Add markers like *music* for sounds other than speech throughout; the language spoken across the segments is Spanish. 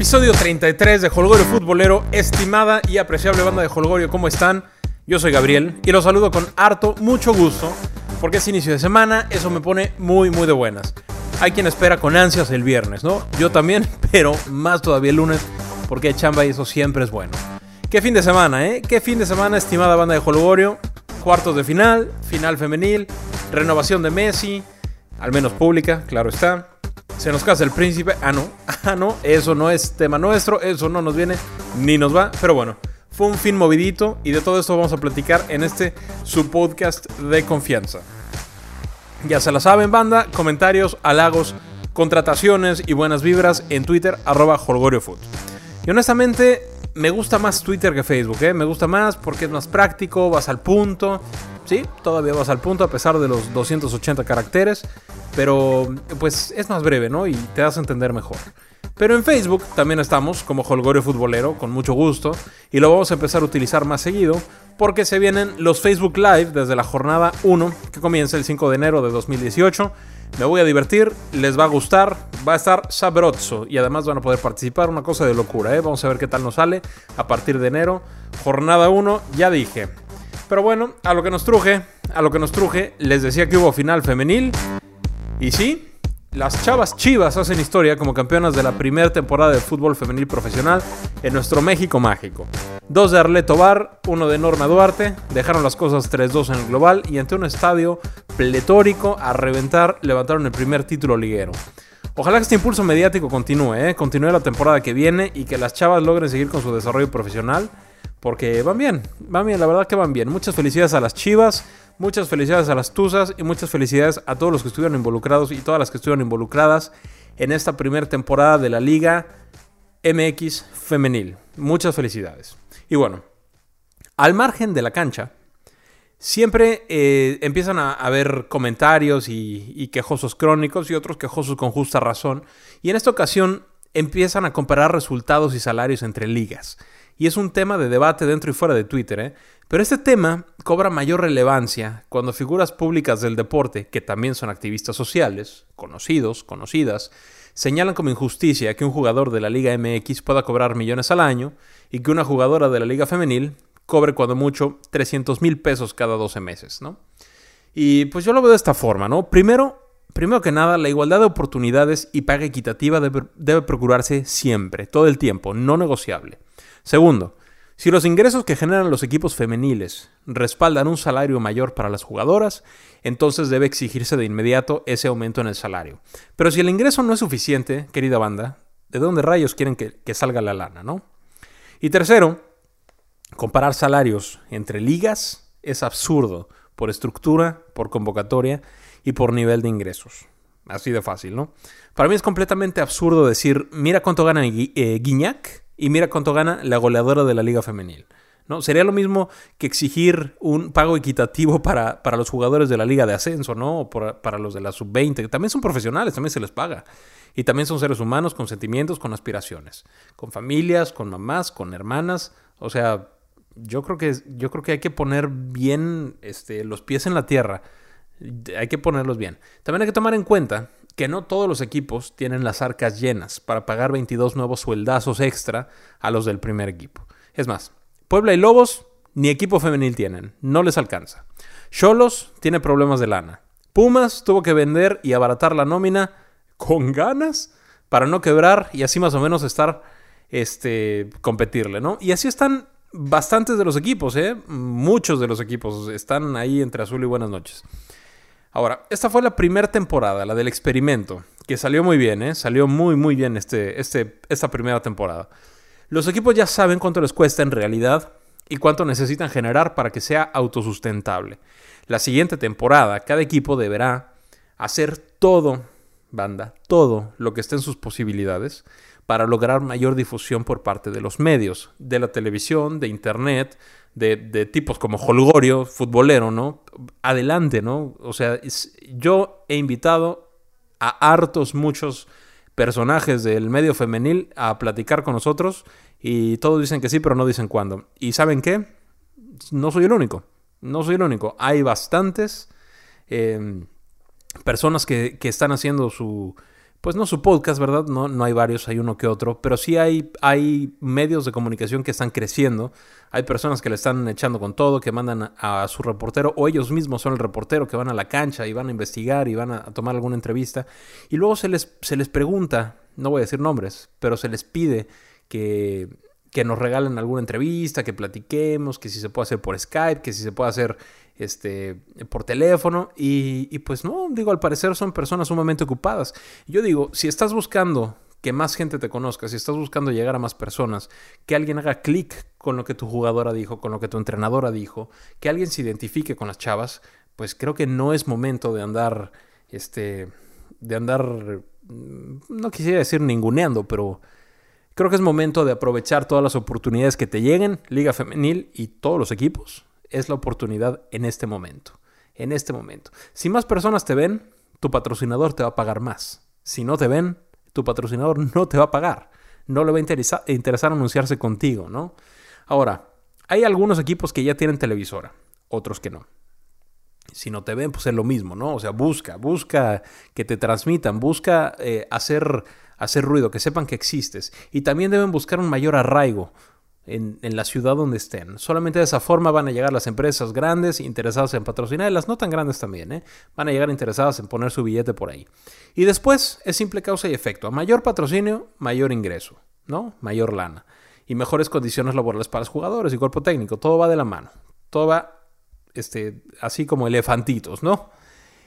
Episodio 33 de Holgorio Futbolero, estimada y apreciable banda de Holgorio, ¿cómo están? Yo soy Gabriel y los saludo con harto, mucho gusto, porque es inicio de semana, eso me pone muy, muy de buenas. Hay quien espera con ansias el viernes, ¿no? Yo también, *laughs* pero más todavía el lunes, porque hay chamba y eso siempre es bueno. Qué fin de semana, ¿eh? Qué fin de semana, estimada banda de Holgorio. Cuartos de final, final femenil, renovación de Messi, al menos pública, claro está. Se nos casa el príncipe. Ah, no. *laughs* Ah, no. Eso no es tema nuestro. Eso no nos viene ni nos va. Pero bueno, fue un fin movidito y de todo esto vamos a platicar en este su podcast de confianza. Ya se la saben, banda. Comentarios, halagos, contrataciones y buenas vibras en Twitter, arroba HolgorioFood. Y honestamente, me gusta más Twitter que Facebook, ¿eh? Me gusta más porque es más práctico, vas al punto. Sí, todavía vas al punto a pesar de los 280 caracteres, pero pues es más breve, ¿no? Y te das a entender mejor. Pero en Facebook también estamos como Holgorio Futbolero, con mucho gusto, y lo vamos a empezar a utilizar más seguido, porque se vienen los Facebook Live desde la jornada 1, que comienza el 5 de enero de 2018. Me voy a divertir, les va a gustar, va a estar sabroso y además van a poder participar, una cosa de locura, ¿eh? Vamos a ver qué tal nos sale a partir de enero. Jornada 1, ya dije. Pero bueno, a lo que nos truje, a lo que nos truje, les decía que hubo final femenil. Y sí, las chavas chivas hacen historia como campeonas de la primera temporada de fútbol femenil profesional en nuestro México mágico. Dos de Arleto Bar, uno de Norma Duarte, dejaron las cosas 3-2 en el global y ante un estadio pletórico a reventar levantaron el primer título liguero. Ojalá que este impulso mediático continúe, ¿eh? continúe la temporada que viene y que las chavas logren seguir con su desarrollo profesional porque van bien, van bien, la verdad que van bien. Muchas felicidades a las chivas, muchas felicidades a las tuzas y muchas felicidades a todos los que estuvieron involucrados y todas las que estuvieron involucradas en esta primera temporada de la Liga MX Femenil. Muchas felicidades. Y bueno, al margen de la cancha, siempre eh, empiezan a haber comentarios y, y quejosos crónicos y otros quejosos con justa razón. Y en esta ocasión empiezan a comparar resultados y salarios entre ligas y es un tema de debate dentro y fuera de Twitter, ¿eh? Pero este tema cobra mayor relevancia cuando figuras públicas del deporte, que también son activistas sociales, conocidos, conocidas, señalan como injusticia que un jugador de la Liga MX pueda cobrar millones al año y que una jugadora de la Liga Femenil cobre cuando mucho 300 mil pesos cada 12 meses, ¿no? Y pues yo lo veo de esta forma, ¿no? Primero, primero que nada, la igualdad de oportunidades y paga equitativa debe, debe procurarse siempre, todo el tiempo, no negociable. Segundo, si los ingresos que generan los equipos femeniles respaldan un salario mayor para las jugadoras, entonces debe exigirse de inmediato ese aumento en el salario. Pero si el ingreso no es suficiente, querida banda, ¿de dónde rayos quieren que, salga la lana, no? Y tercero, comparar salarios entre ligas es absurdo por estructura, por convocatoria y por nivel de ingresos. Así de fácil, ¿no? Para mí es completamente absurdo decir, mira cuánto gana eh, Guiñac y mira cuánto gana la goleadora de la liga femenil. ¿no? Sería lo mismo que exigir un pago equitativo para, para los jugadores de la liga de ascenso, ¿no? O para, los de la sub-20, que también son profesionales, también se les paga. Y también son seres humanos con sentimientos, con aspiraciones, con familias, con mamás, con hermanas. O sea, yo creo que, yo creo que hay que poner bien este, los pies en la tierra. Hay que ponerlos bien. También hay que tomar en cuenta que no todos los equipos tienen las arcas llenas para pagar 22 nuevos sueldazos extra a los del primer equipo. Es más, Puebla y Lobos ni equipo femenil tienen, no les alcanza. Cholos tiene problemas de lana. Pumas tuvo que vender y abaratar la nómina con ganas para no quebrar y así más o menos estar este competirle, ¿no? Y así están bastantes de los equipos, ¿eh? Muchos de los equipos están ahí entre azul y buenas noches. Ahora, esta fue la primera temporada, la del experimento, que salió muy bien, ¿eh? Salió muy, muy bien este, este, esta primera temporada. Los equipos ya saben cuánto les cuesta en realidad y cuánto necesitan generar para que sea autosustentable. La siguiente temporada, cada equipo deberá hacer todo, banda, todo lo que esté en sus posibilidades para lograr mayor difusión por parte de los medios, de la televisión, de internet, de, tipos como Holgorio, futbolero, ¿no? Adelante, ¿no? O sea, yo he invitado a hartos, muchos personajes del medio femenil a platicar con nosotros y todos dicen que sí, pero no dicen cuándo. ¿Y saben qué? No soy el único, no soy el único. Hay bastantes em, personas que, que están haciendo su pues no su podcast, ¿verdad? No, no hay varios, hay uno que otro, pero sí hay, hay medios de comunicación que están creciendo, hay personas que le están echando con todo, que mandan a, su reportero, o ellos mismos son el reportero, que van a la cancha y van a investigar y van a, tomar alguna entrevista, y luego se les, se les pregunta, no voy a decir nombres, pero se les pide que, que nos regalen alguna entrevista, que platiquemos, que si se puede hacer por Skype, que si se puede hacer este, por teléfono y, pues no, digo, al parecer son personas sumamente ocupadas. Yo digo, si estás buscando que más gente te conozca, si estás buscando llegar a más personas, que alguien haga clic con lo que tu jugadora dijo, con lo que tu entrenadora dijo, que alguien se identifique con las chavas, pues creo que no es momento de andar, este, de andar, mm, no quisiera decir ninguneando, pero creo que es momento de aprovechar todas las oportunidades que te lleguen, Liga Femenil y todos los equipos, es la oportunidad en este momento. En este momento. Si más personas te ven, tu patrocinador te va a pagar más. Si no te ven, tu patrocinador no te va a pagar. No le va a interesar anunciarse contigo, ¿no? Ahora, hay algunos equipos que ya tienen televisora, otros que no. Si no te ven, pues es lo mismo, ¿no? O sea, busca, busca que te transmitan, busca eh, hacer, hacer ruido, que sepan que existes. Y también deben buscar un mayor arraigo en, la ciudad donde estén. Solamente de esa forma van a llegar las empresas grandes interesadas en patrocinar y las no tan grandes también. ¿eh? Van a llegar interesadas en poner su billete por ahí. Y después es simple causa y efecto. A mayor patrocinio, mayor ingreso, ¿no? Mayor lana. Y mejores condiciones laborales para los jugadores y cuerpo técnico. Todo va de la mano. Todo va este, así como elefantitos, ¿no?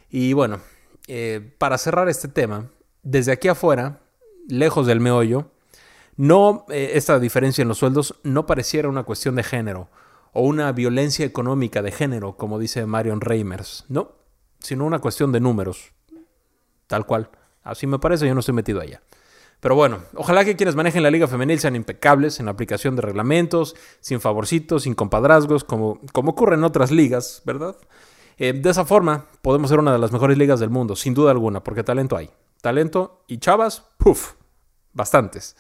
Y bueno, eh, para cerrar este tema, desde aquí afuera, lejos del meollo, no, eh, esta diferencia en los sueldos no pareciera una cuestión de género o una violencia económica de género, como dice Marion Reimers, no, sino una cuestión de números, tal cual. Así me parece, yo no estoy metido allá. Pero bueno, ojalá que quienes manejen la liga femenil sean impecables en la aplicación de reglamentos, sin favorcitos, sin compadrazgos, como, como ocurre en otras ligas, ¿verdad? Eh, de esa forma podemos ser una de las mejores ligas del mundo, sin duda alguna, porque talento hay. Talento y chavas, puff, bastantes.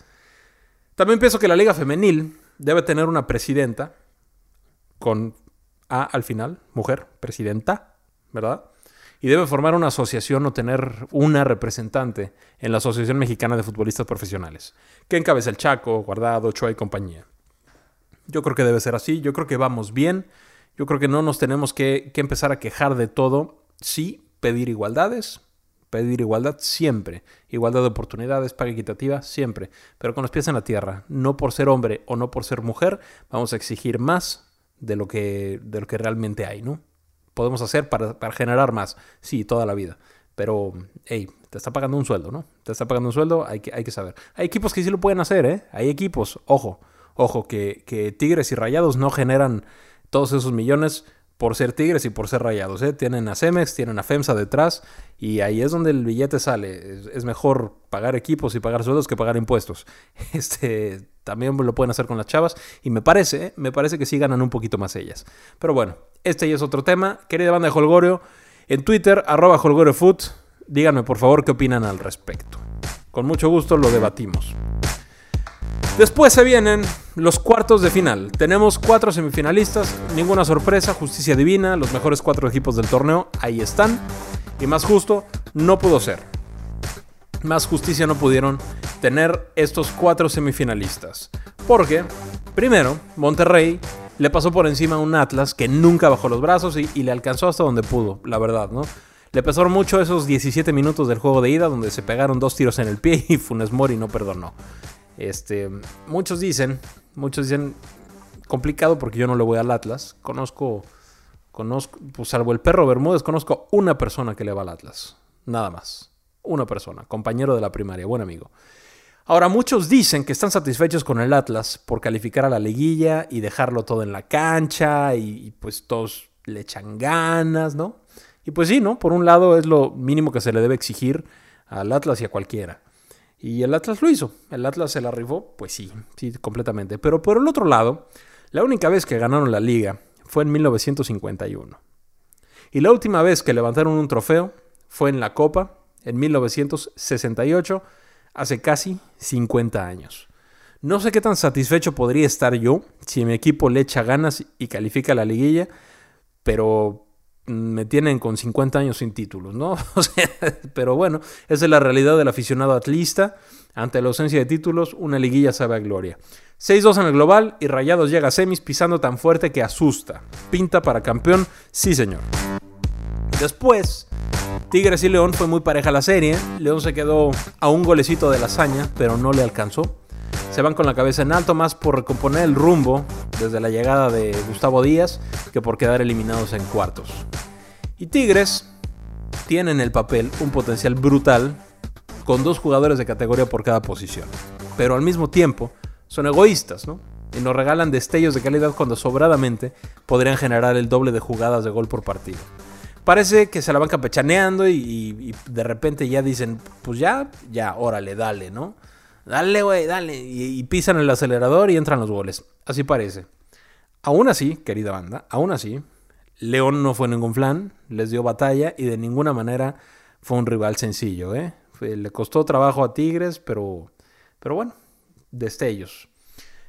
También pienso que la Liga Femenil debe tener una presidenta con A al final, mujer, presidenta, ¿verdad? Y debe formar una asociación o tener una representante en la Asociación Mexicana de Futbolistas Profesionales, que encabeza el Chaco, Guardado, Ochoa y compañía. Yo creo que debe ser así, yo creo que vamos bien, yo creo que no nos tenemos que, que empezar a quejar de todo, sí, pedir igualdades, pedir igualdad siempre, igualdad de oportunidades, paga equitativa siempre, pero con los pies en la tierra, no por ser hombre o no por ser mujer, vamos a exigir más de lo que, de lo que realmente hay, ¿no? Podemos hacer para, generar más, sí, toda la vida, pero, hey, te está pagando un sueldo, ¿no? Te está pagando un sueldo, hay que, hay que saber. Hay equipos que sí lo pueden hacer, ¿eh? Hay equipos, ojo, ojo, que, que Tigres y Rayados no generan todos esos millones por ser Tigres y por ser rayados. ¿eh? Tienen a Cemex, tienen a FEMSA detrás y ahí es donde el billete sale. Es, mejor pagar equipos y pagar sueldos que pagar impuestos. *laughs* Este, también lo pueden hacer con las chavas y me parece, ¿eh? me parece que sí ganan un poquito más ellas. Pero bueno, este ya es otro tema. Querida banda de Holgorio, en Twitter, arroba HolgorioFoot, díganme por favor qué opinan al respecto. Con mucho gusto lo debatimos. Después se vienen los cuartos de final. Tenemos cuatro semifinalistas, ninguna sorpresa, justicia divina, los mejores cuatro equipos del torneo, ahí están. Y más justo, no pudo ser. Más justicia no pudieron tener estos cuatro semifinalistas. Porque, primero, Monterrey le pasó por encima a un Atlas que nunca bajó los brazos y, y le alcanzó hasta donde pudo, la verdad, ¿no? Le pesaron mucho esos 17 minutos del juego de ida donde se pegaron dos tiros en el pie y Funes Mori no perdonó. Este, muchos dicen, muchos dicen complicado porque yo no le voy al Atlas. Conozco, conozco, pues salvo el perro Bermúdez, conozco una persona que le va al Atlas. Nada más. Una persona, compañero de la primaria, buen amigo. Ahora, muchos dicen que están satisfechos con el Atlas por calificar a la liguilla y dejarlo todo en la cancha y, y pues todos le echan ganas, ¿no? Y pues sí, ¿no? Por un lado es lo mínimo que se le debe exigir al Atlas y a cualquiera. Y el Atlas lo hizo. El Atlas se la rifó, pues sí, sí, completamente. Pero por el otro lado, la única vez que ganaron la liga fue en 1951. Y la última vez que levantaron un trofeo fue en la Copa, en 1968, hace casi 50 años. No sé qué tan satisfecho podría estar yo si mi equipo le echa ganas y califica la liguilla, pero me tienen con 50 años sin títulos, ¿no? *laughs* O sea, pero bueno, esa es la realidad del aficionado atlista. Ante la ausencia de títulos, una liguilla sabe a gloria. 6-2 en el global y Rayados llega a semis pisando tan fuerte que asusta. Pinta para campeón, sí señor. Después, Tigres y León fue muy pareja la serie. León se quedó a un golecito de la hazaña, pero no le alcanzó. Se van con la cabeza en alto más por recomponer el rumbo desde la llegada de Gustavo Díaz que por quedar eliminados en cuartos. Y Tigres tiene en el papel un potencial brutal con dos jugadores de categoría por cada posición. Pero al mismo tiempo son egoístas, ¿no? Y nos regalan destellos de calidad cuando sobradamente podrían generar el doble de jugadas de gol por partido. Parece que se la van campechaneando y, y de repente ya dicen, pues ya, ya, órale, dale, ¿no? Dale, güey, dale. Y, pisan el acelerador y entran los goles. Así parece. Aún así, querida banda, aún así, León no fue ningún flan, les dio batalla y de ninguna manera fue un rival sencillo, ¿eh? le costó trabajo a Tigres, pero, pero bueno, destellos.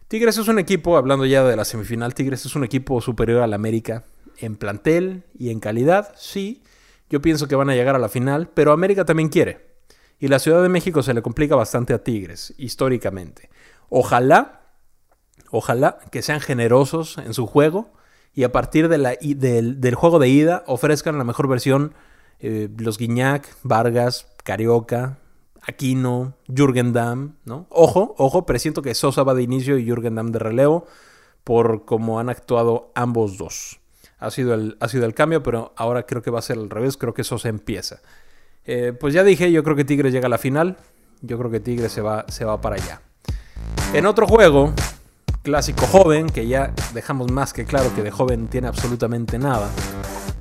Tigres es un equipo, hablando ya de la semifinal, Tigres es un equipo superior al América en plantel y en calidad, sí. Yo pienso que van a llegar a la final, pero América también quiere. Y la Ciudad de México se le complica bastante a Tigres, históricamente. Ojalá, ojalá que sean generosos en su juego y a partir de la, del, juego de ida ofrezcan la mejor versión eh, los Guiñac, Vargas, Carioca, Aquino, Jürgen Damm, ¿no? Ojo, ojo, presiento que Sosa va de inicio y Jürgen Damm de relevo por cómo han actuado ambos dos. Ha sido, el, ha sido el cambio, pero ahora creo que va a ser al revés, creo que Sosa empieza. Eh, pues ya dije, yo creo que Tigres llega a la final. Yo creo que Tigres se va, se va para allá. En otro juego, clásico joven, que ya dejamos más que claro que de joven tiene absolutamente nada.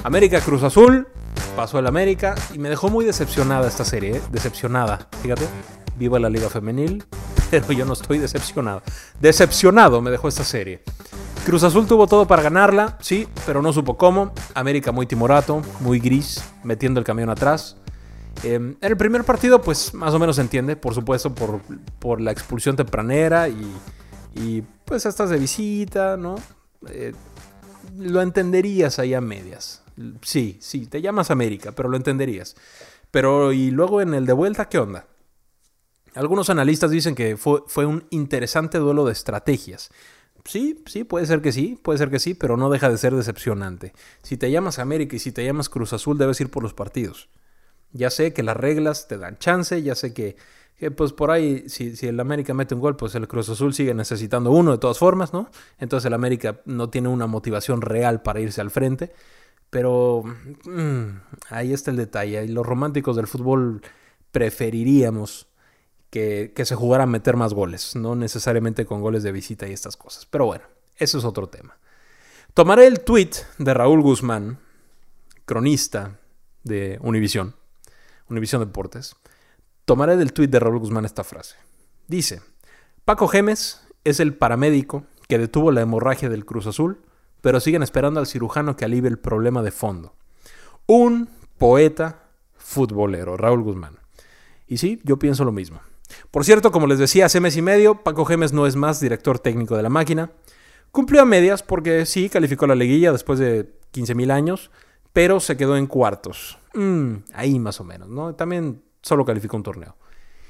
América Cruz Azul, pasó el América y me dejó muy decepcionada esta serie, ¿eh? decepcionada, fíjate. Viva la Liga Femenil, *laughs* pero yo no estoy decepcionado. Decepcionado me dejó esta serie. Cruz Azul tuvo todo para ganarla, sí, pero no supo cómo. América muy timorato, muy gris, metiendo el camión atrás. Eh, en el primer partido, pues más o menos se entiende, por supuesto, por, por la expulsión tempranera y, y, pues estás de visita, ¿no? Eh, lo entenderías ahí a medias. Sí, sí, te llamas América, pero lo entenderías. Pero y luego en el de vuelta, ¿qué onda? Algunos analistas dicen que fue, fue un interesante duelo de estrategias. Sí, sí, puede ser que sí, puede ser que sí, pero no deja de ser decepcionante. Si te llamas América y si te llamas Cruz Azul, debes ir por los partidos. Ya sé que las reglas te dan chance, ya sé que, pues por ahí, si, el América mete un gol, pues el Cruz Azul sigue necesitando uno de todas formas, ¿no? Entonces el América no tiene una motivación real para irse al frente. Pero mmm, ahí está el detalle. Y los románticos del fútbol preferiríamos que, que se jugara a meter más goles, no necesariamente con goles de visita y estas cosas. Pero bueno, eso es otro tema. Tomaré el tweet de Raúl Guzmán, cronista de Univisión Univisión Deportes, tomaré del tuit de Raúl Guzmán esta frase. Dice, Paco Gemes es el paramédico que detuvo la hemorragia del Cruz Azul, pero siguen esperando al cirujano que alivie el problema de fondo. Un poeta futbolero, Raúl Guzmán. Y sí, yo pienso lo mismo. Por cierto, como les decía hace mes y medio, Paco Gemes no es más director técnico de la máquina. Cumplió a medias porque sí, calificó la liguilla después de 15.000 años, pero se quedó en cuartos. Mm, ahí más o menos, ¿no? También solo calificó un torneo.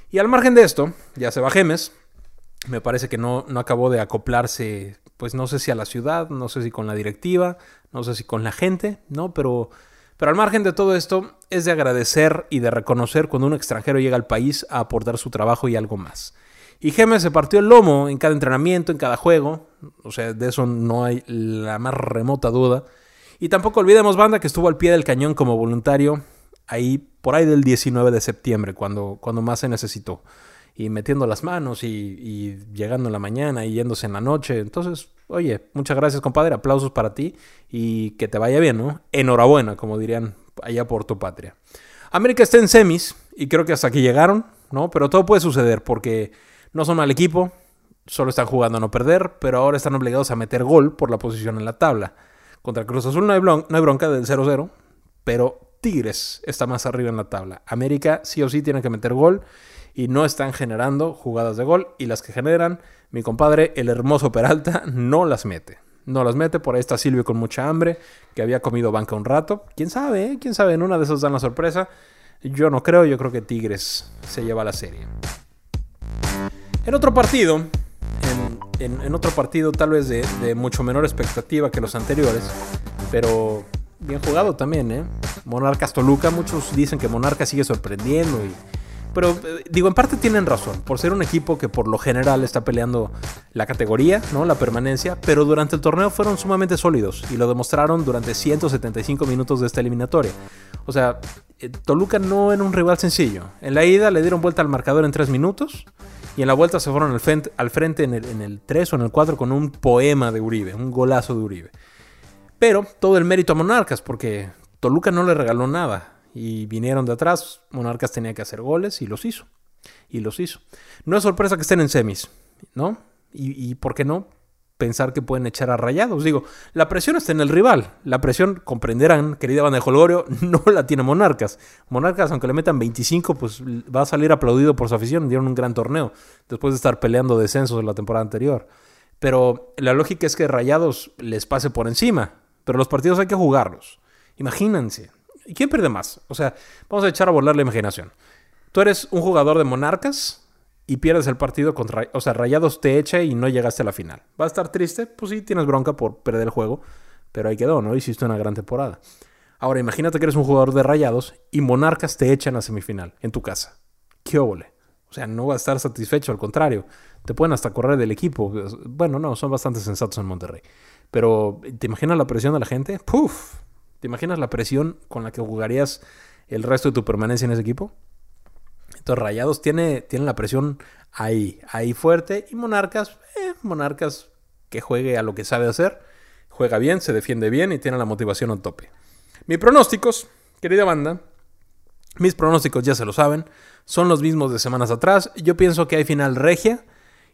Y al margen de esto, ya se va Gemes. Me parece que no, no acabó de acoplarse, pues no sé si a la ciudad, no sé si con la directiva, no sé si con la gente, ¿no? Pero, pero al margen de todo esto, es de agradecer y de reconocer cuando un extranjero llega al país a aportar su trabajo y algo más. Y Gemes se partió el lomo en cada entrenamiento, en cada juego. O sea, de eso no hay la más remota duda. Y tampoco olvidemos, banda, que estuvo al pie del cañón como voluntario ahí por ahí del 19 de septiembre, cuando, cuando más se necesitó. Y metiendo las manos y, llegando en la mañana y yéndose en la noche. Entonces, oye, muchas gracias, compadre. Aplausos para ti y que te vaya bien, ¿no? Enhorabuena, como dirían allá por tu patria. América está en semis y creo que hasta aquí llegaron, ¿no? Pero todo puede suceder porque no son mal equipo, solo están jugando a no perder, pero ahora están obligados a meter gol por la posición en la tabla. Contra Cruz Azul no hay, bronca del 0-0, pero Tigres está más arriba en la tabla. América sí o sí tiene que meter gol y no están generando jugadas de gol y las que generan, mi compadre, el hermoso Peralta, no las mete. No las mete, por ahí está Silvio con mucha hambre, que había comido banca un rato. ¿Quién sabe? Eh? ¿Quién sabe? En una de esas dan la sorpresa. Yo no creo, yo creo que Tigres se lleva la serie. En otro partido, en, otro partido tal vez de, de, mucho menor expectativa que los anteriores, pero bien jugado también, ¿eh? Monarcas Toluca, muchos dicen que Monarcas sigue sorprendiendo y pero eh, digo, en parte tienen razón, por ser un equipo que por lo general está peleando la categoría, ¿no? La permanencia, pero durante el torneo fueron sumamente sólidos y lo demostraron durante 175 minutos de esta eliminatoria. O sea, eh, Toluca no era un rival sencillo. En la ida le dieron vuelta al marcador en 3 minutos y en la vuelta se fueron al frente, en, el, en el 3 o en el 4 con un poema de Uribe, un golazo de Uribe. Pero todo el mérito a Monarcas porque Toluca no le regaló nada y vinieron de atrás. Monarcas tenía que hacer goles y los hizo. Y los hizo. No es sorpresa que estén en semis, ¿no? Y, ¿por qué no? Pensar que pueden echar a rayados. Digo, la presión está en el rival. La presión, comprenderán, querida banda de *laughs* no la tiene Monarcas. Monarcas, aunque le metan 25, pues va a salir aplaudido por su afición. Dieron un gran torneo después de estar peleando descensos en la temporada anterior. Pero la lógica es que Rayados les pase por encima. Pero los partidos hay que jugarlos. Imagínense, ¿Y quién pierde más? O sea, vamos a echar a volar la imaginación. Tú eres un jugador de Monarcas y pierdes el partido contra... O sea, Rayados te echa y no llegaste a la final. ¿Va a estar triste? Pues sí, tienes bronca por perder el juego, pero ahí quedó, ¿no? Hiciste una gran temporada. Ahora, imagínate que eres un jugador de Rayados y Monarcas te echan a semifinal en tu casa. ¡Qué óvole! O sea, no va a estar satisfecho, al contrario. Te pueden hasta correr del equipo. Bueno, no, son bastante sensatos en Monterrey. Pero, ¿te imaginas la presión de la gente? ¡Puf! ¿Te imaginas la presión con la que jugarías el resto de tu permanencia en ese equipo? Entonces Rayados tiene, tiene la presión ahí, ahí fuerte. Y Monarcas, eh, Monarcas que juegue a lo que sabe hacer. Juega bien, se defiende bien y tiene la motivación a tope. Mis pronósticos, querida banda, mis pronósticos ya se lo saben, son los mismos de semanas atrás. Yo pienso que hay final regia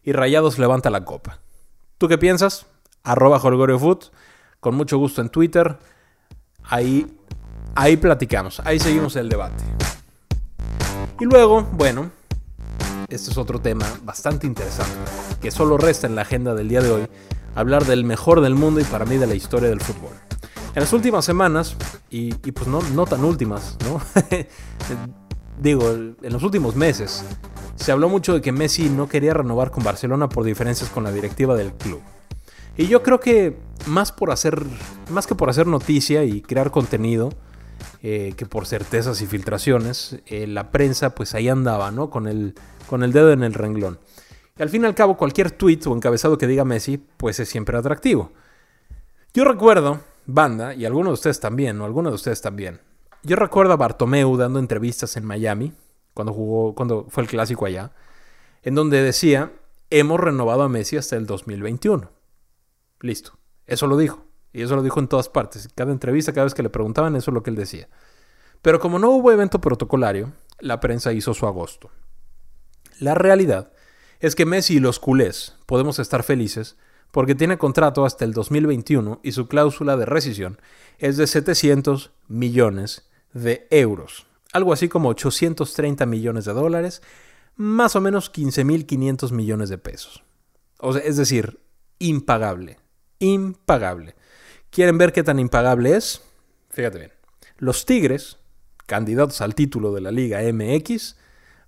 y Rayados levanta la copa. ¿Tú qué piensas? Arroba Foot, con mucho gusto en Twitter. Ahí, ahí platicamos, ahí seguimos el debate. Y luego, bueno, este es otro tema bastante interesante, que solo resta en la agenda del día de hoy, hablar del mejor del mundo y para mí de la historia del fútbol. En las últimas semanas, y, pues no, no tan últimas, ¿no? *laughs* Digo, en los últimos meses, se habló mucho de que Messi no quería renovar con Barcelona por diferencias con la directiva del club. Y yo creo que más por hacer, más que por hacer noticia y crear contenido, eh, que por certezas y filtraciones, eh, la prensa pues ahí andaba, ¿no? Con el, con el dedo en el renglón. Y al fin y al cabo, cualquier tweet o encabezado que diga Messi, pues es siempre atractivo. Yo recuerdo, banda, y algunos de ustedes también, o algunos de ustedes también. Yo recuerdo a Bartomeu dando entrevistas en Miami, cuando jugó, cuando fue el clásico allá, en donde decía, hemos renovado a Messi hasta el 2021. Listo. Eso lo dijo. Y eso lo dijo en todas partes. Cada entrevista, cada vez que le preguntaban, eso es lo que él decía. Pero como no hubo evento protocolario, la prensa hizo su agosto. La realidad es que Messi y los culés podemos estar felices porque tiene contrato hasta el 2021 y su cláusula de rescisión es de 700 millones de euros. Algo así como 830 millones de dólares, más o menos 15.500 millones de pesos. O sea, es decir, impagable impagable. ¿Quieren ver qué tan impagable es? Fíjate bien. Los Tigres, candidatos al título de la Liga MX,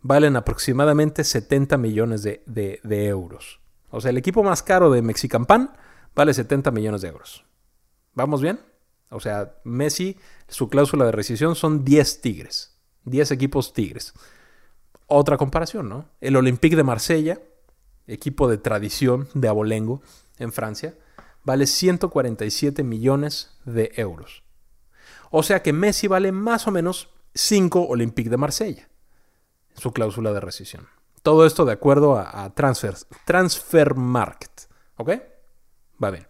valen aproximadamente 70 millones de, euros. O sea, el equipo más caro de Mexicampan vale 70 millones de euros. ¿Vamos bien? O sea, Messi, su cláusula de rescisión son 10 Tigres. 10 equipos Tigres. Otra comparación, ¿no? El Olympique de Marsella, equipo de tradición de abolengo en Francia, vale 147 millones de euros. O sea que Messi vale más o menos 5 Olympique de Marsella, su cláusula de rescisión. Todo esto de acuerdo a, a Transfer Market. ¿Ok? Va bien.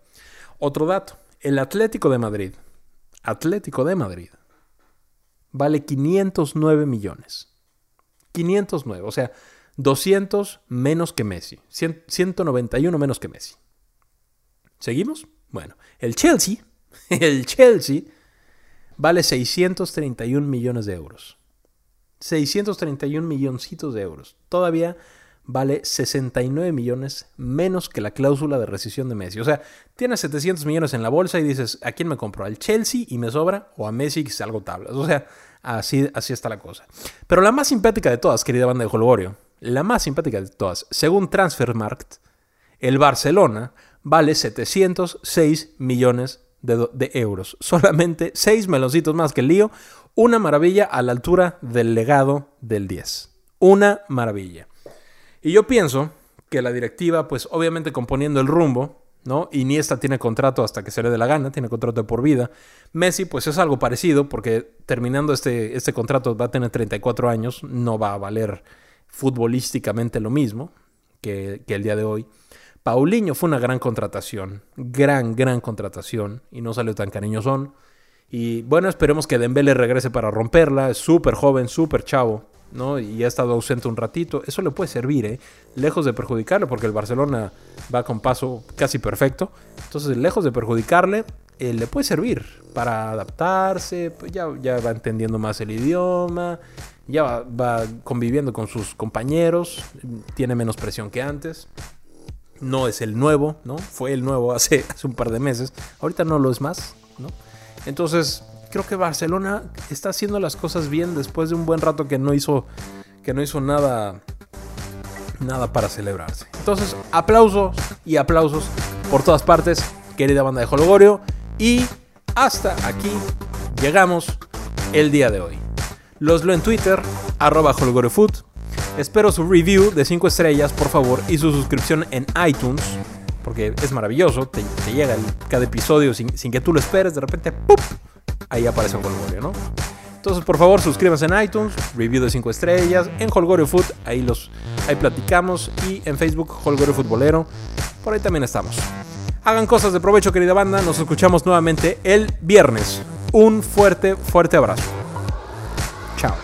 Otro dato. El Atlético de Madrid. Atlético de Madrid. Vale 509 millones. 509. O sea, 200 menos que Messi. 191 menos que Messi. ¿Seguimos? Bueno, el Chelsea, *laughs* el Chelsea vale 631 millones de euros. 631 milloncitos de euros. Todavía vale 69 millones menos que la cláusula de rescisión de Messi. O sea, tienes 700 millones en la bolsa y dices, ¿a quién me compro? ¿Al Chelsea y me sobra? ¿O a Messi y salgo tablas? O sea, así, así está la cosa. Pero la más simpática de todas, querida banda de Holgorio, la más simpática de todas, según Transfermarkt, el Barcelona vale 706 millones de, de euros. *laughs* Solamente 6 meloncitos más que el lío. Una maravilla a la altura del legado del 10. Una maravilla. Y yo pienso que la directiva, pues obviamente componiendo el rumbo, ¿no? Iniesta tiene contrato hasta que se le dé la gana, tiene contrato de por vida. Messi, pues es algo parecido, porque terminando este, este contrato va a tener 34 años, no va a valer futbolísticamente lo mismo que, que el día de hoy. Paulinho fue una gran contratación, gran, gran contratación, y no salió tan cariñosón. Y bueno, esperemos que Dembele regrese para romperla, es súper joven, súper chavo, ¿no? Y ha estado ausente un ratito, eso le puede servir, ¿eh? Lejos de perjudicarle, porque el Barcelona va con paso casi perfecto. Entonces, lejos de perjudicarle, eh, le puede servir para adaptarse, pues ya, ya va entendiendo más el idioma, ya va, va conviviendo con sus compañeros, tiene menos presión que antes no es el nuevo, ¿no? Fue el nuevo *laughs* hace, hace un par de meses. Ahorita no lo es más, ¿no? Entonces, creo que Barcelona está haciendo las cosas bien después de un buen rato que no hizo, que no hizo nada, nada para celebrarse. Entonces, aplausos y aplausos por todas partes, querida banda de Holgorio. Y hasta aquí llegamos el día de hoy. Los lo en Twitter, arroba HolgorioFood. Espero su review de 5 estrellas, por favor, y su suscripción en iTunes, porque es maravilloso, te, llega el- cada episodio sin, que tú lo esperes, de repente, ¡pup! Ahí aparece Holgorio, ¿no? Entonces, por favor, suscríbanse en iTunes, review de 5 estrellas, en Holgorio Food, ahí, los, ahí platicamos, y en Facebook, Holgorio Futbolero, por ahí también estamos. Hagan cosas de provecho, querida banda, nos escuchamos nuevamente el viernes. Un fuerte, fuerte abrazo. Chao.